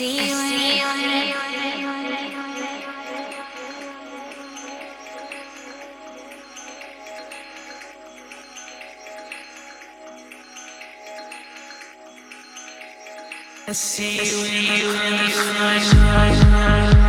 see you. I see you. I see you in the sunshine.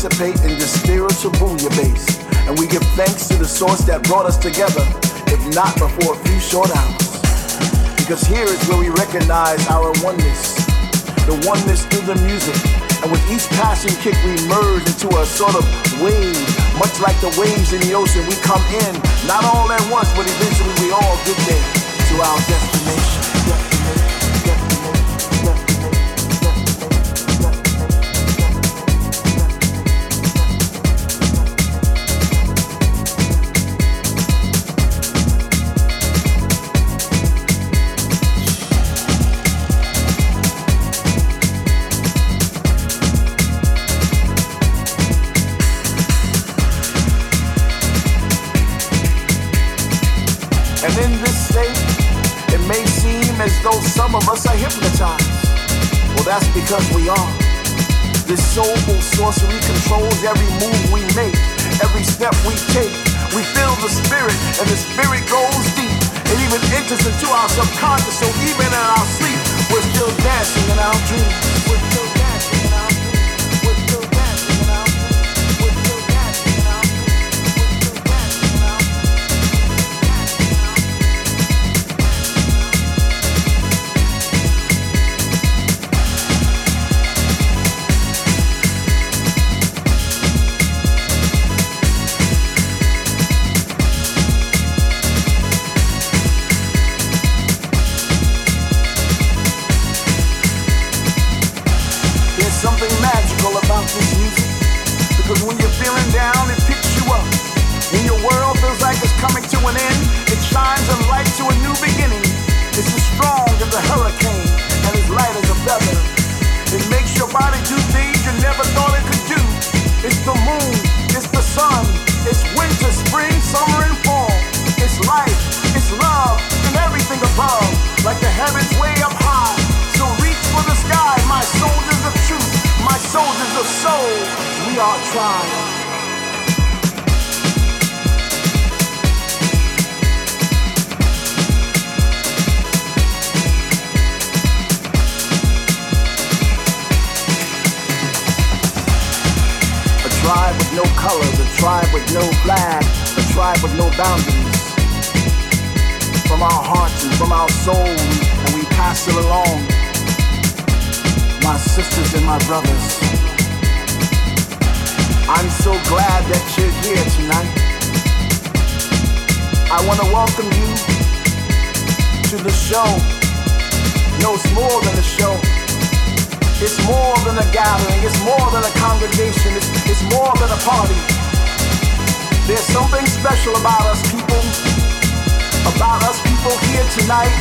Participate in this spiritual base, and we give thanks to the source that brought us together, if not before a few short hours. Because here is where we recognize our oneness, the oneness through the music. And with each passing kick, we merge into a sort of wave, much like the waves in the ocean. We come in, not all at once, but eventually we all get there to our destination. May seem as though some of us are hypnotized. Well, that's because we are. This soulful sorcery controls every move we make, every step we take. We feel the spirit, and the spirit goes deep. It even enters into our subconscious, so even in our sleep, we're still dancing in our dreams. Sun, it's winter, spring, summer, and fall. It's life, it's love, and everything above, like the heavens way up high. So reach for the sky, my soldiers of truth, my soldiers of soul. We are tribe. No color, a tribe with no flag, a tribe with no boundaries. From our hearts and from our soul, and we pass it along. My sisters and my brothers. I'm so glad that you're here tonight. I want to welcome you to the show. No, it's more than a show. It's more than a gathering. It's more than a congregation. It's, it's more than a party. There's something special about us people, about us people here tonight.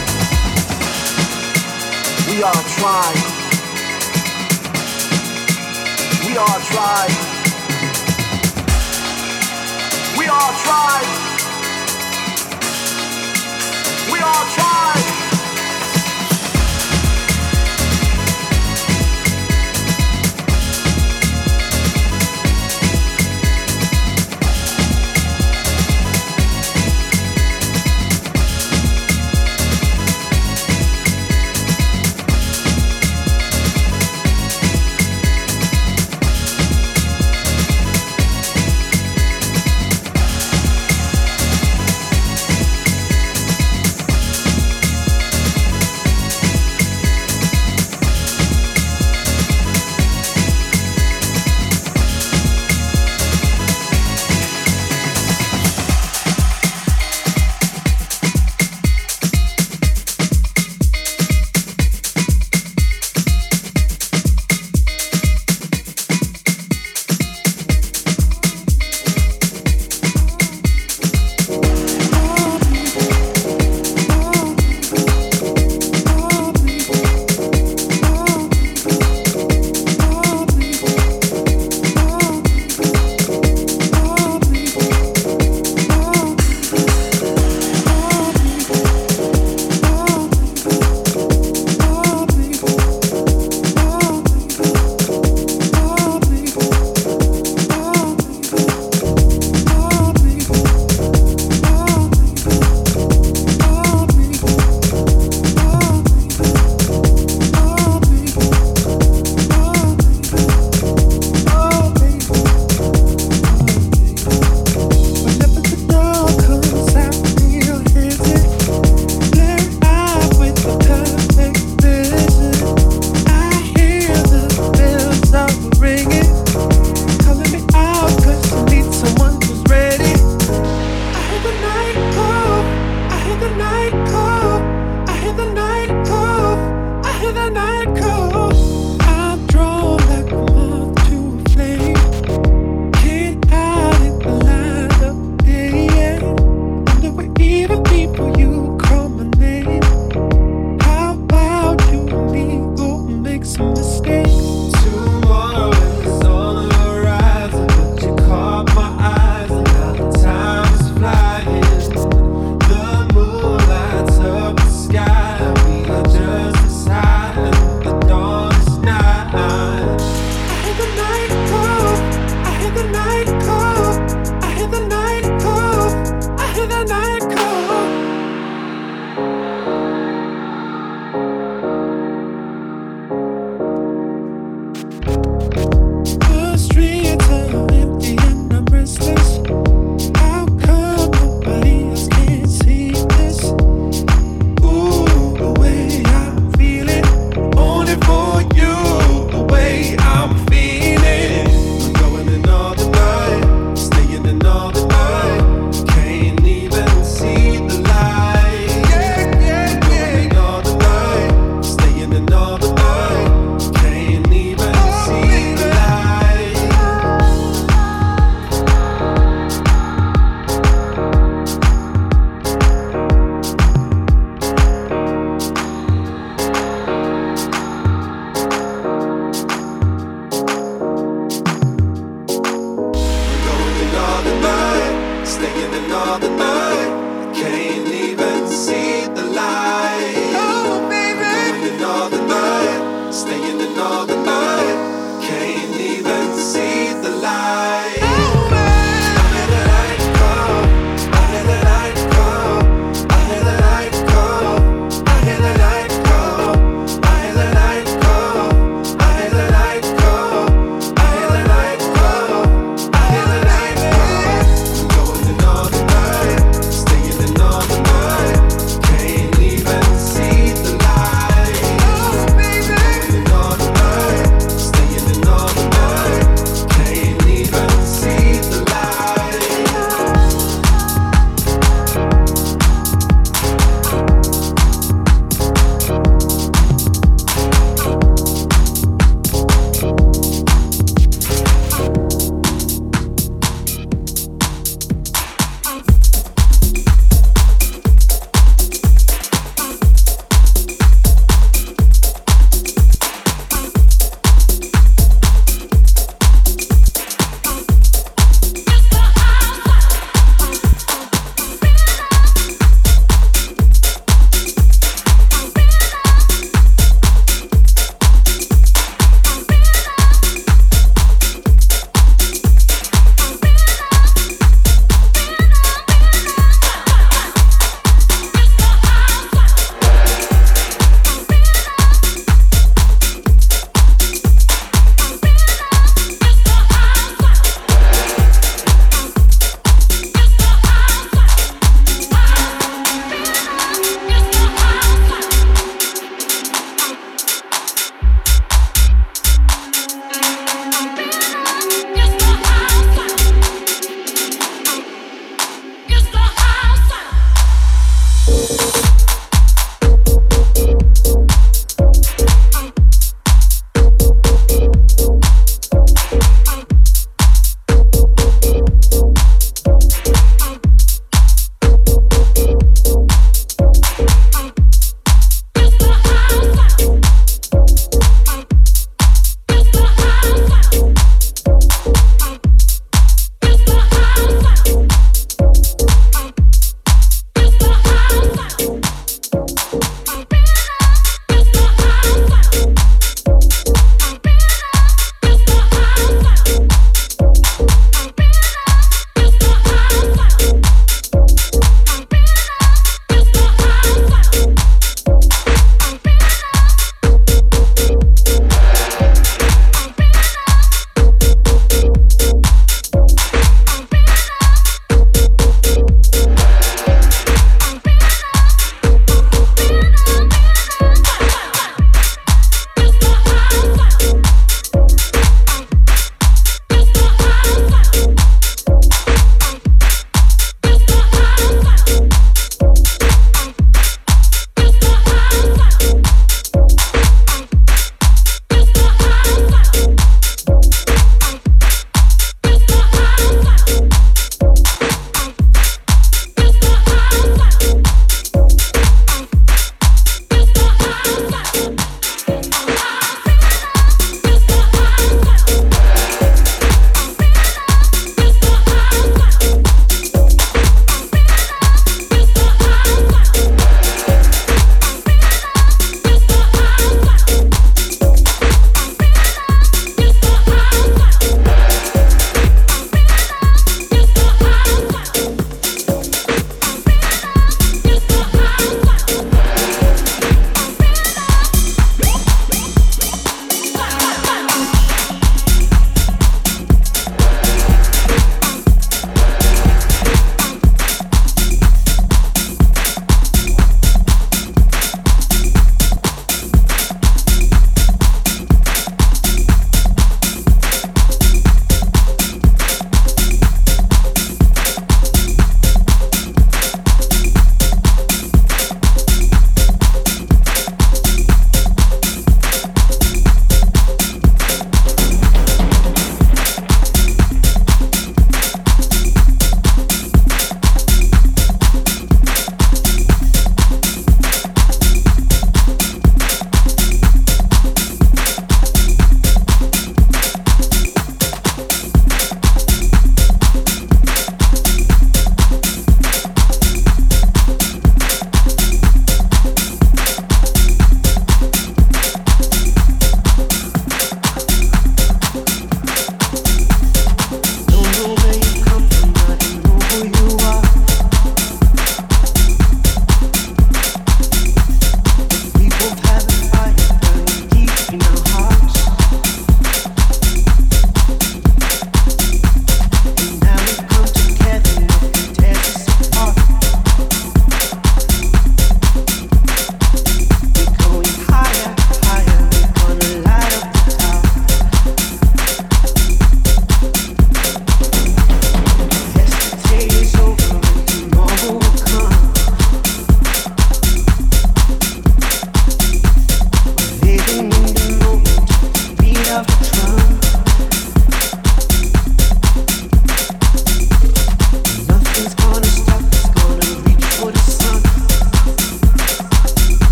We are a tribe. We are a tribe. We are a tribe. We are a tribe.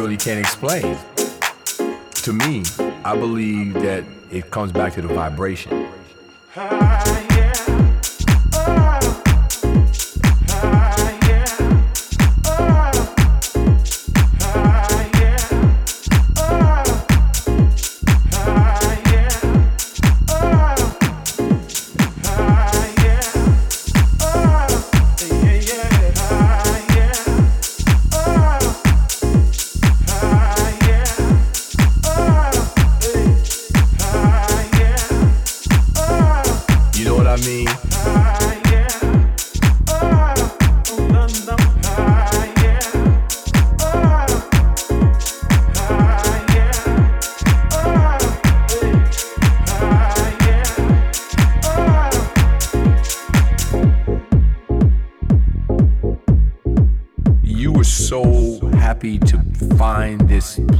Really can't explain. To me, I believe that it comes back to the vibration.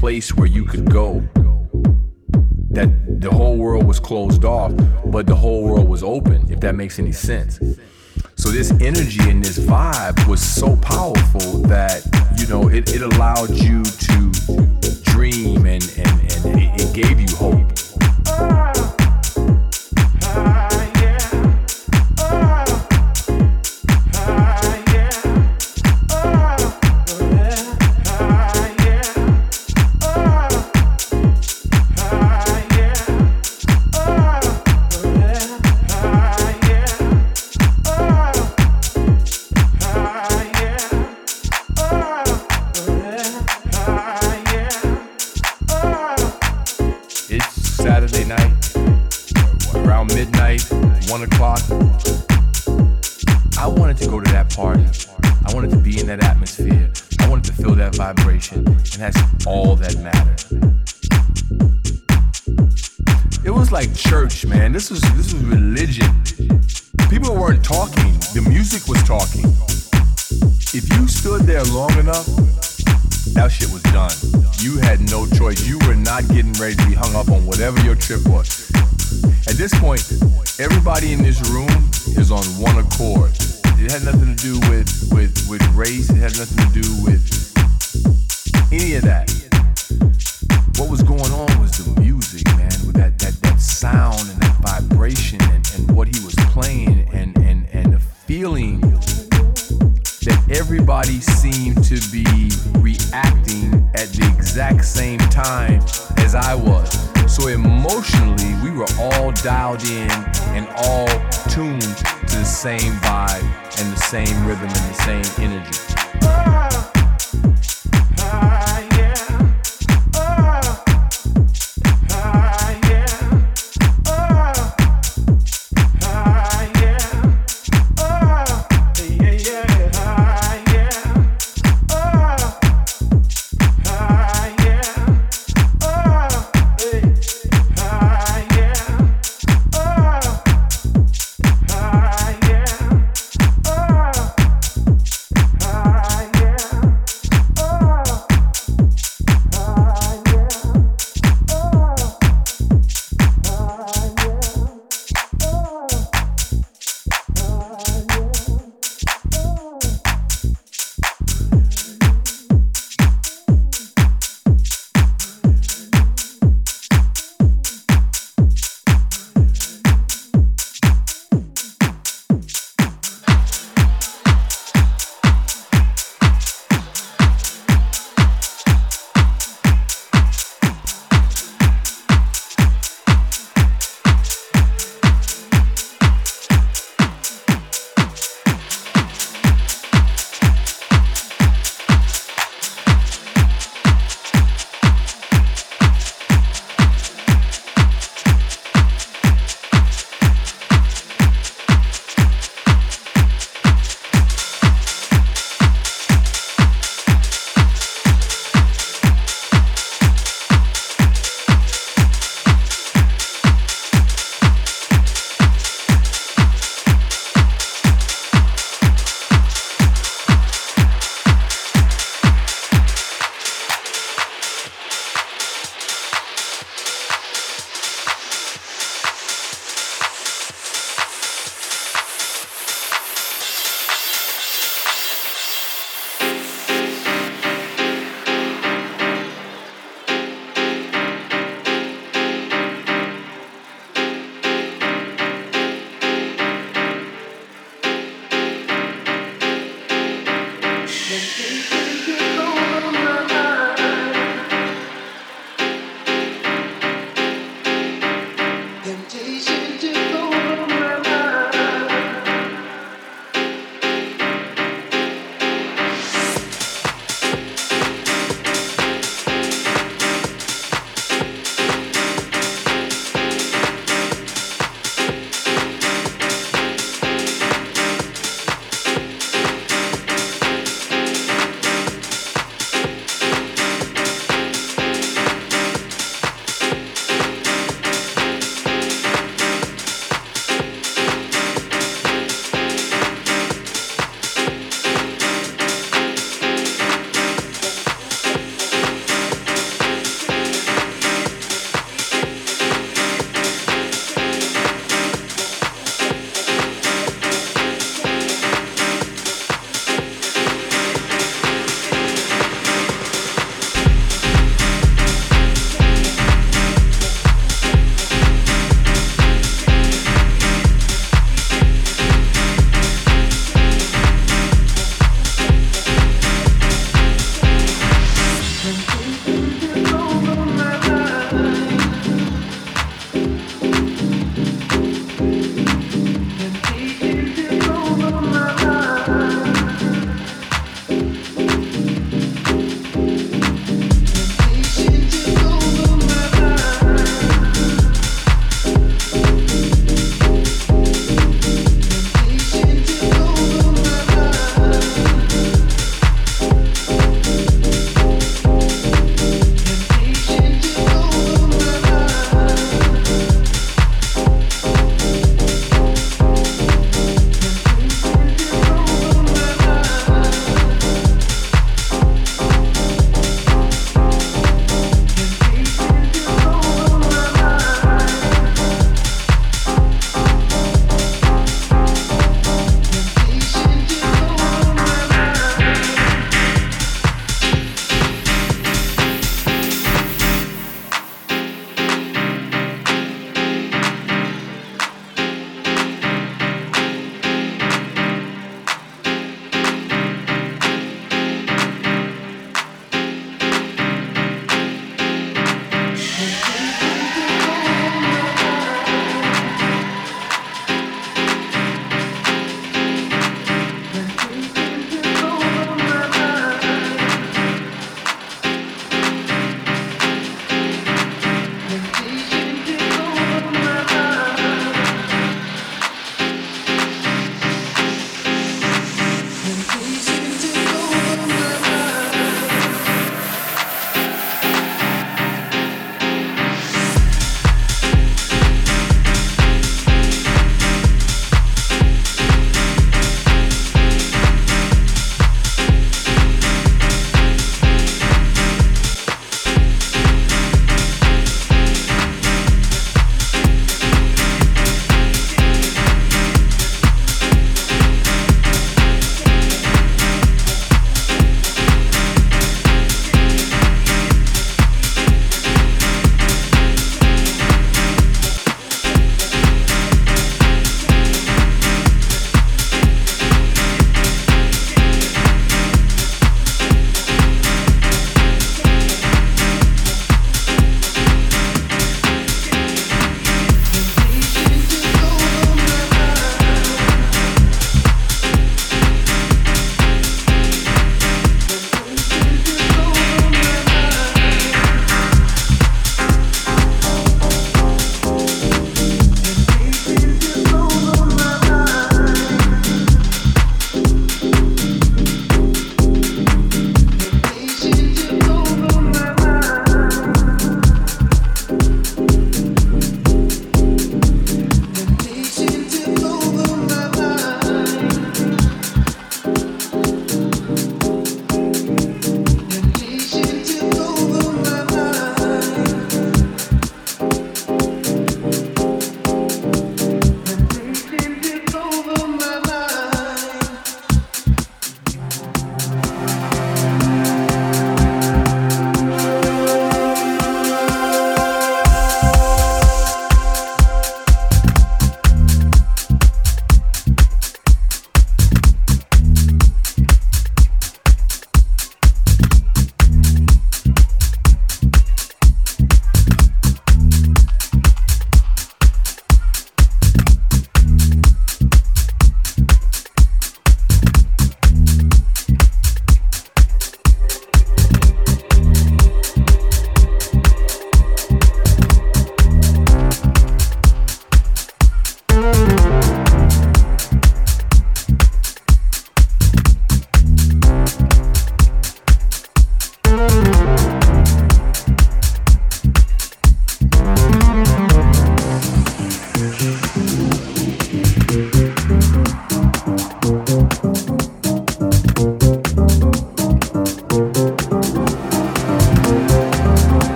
Place where you could go. That the whole world was closed off, but the whole world was open, if that makes any sense. So this energy and this vibe was so powerful that, you know, it, it allowed you to dream and, and, and it, it gave you hope. man. This was this was religion. People weren't talking. The music was talking. If you stood there long enough, that shit was done. You had no choice. You were not getting ready to be hung up on whatever your trip was. At this point, everybody in this room is on one accord. It had nothing to do with with with race. It had nothing to do with any of that. What was going on was the music, man, with that that that sound same time as I was. So emotionally, we were all dialed in and all tuned to the same vibe, and the same rhythm and the same energy.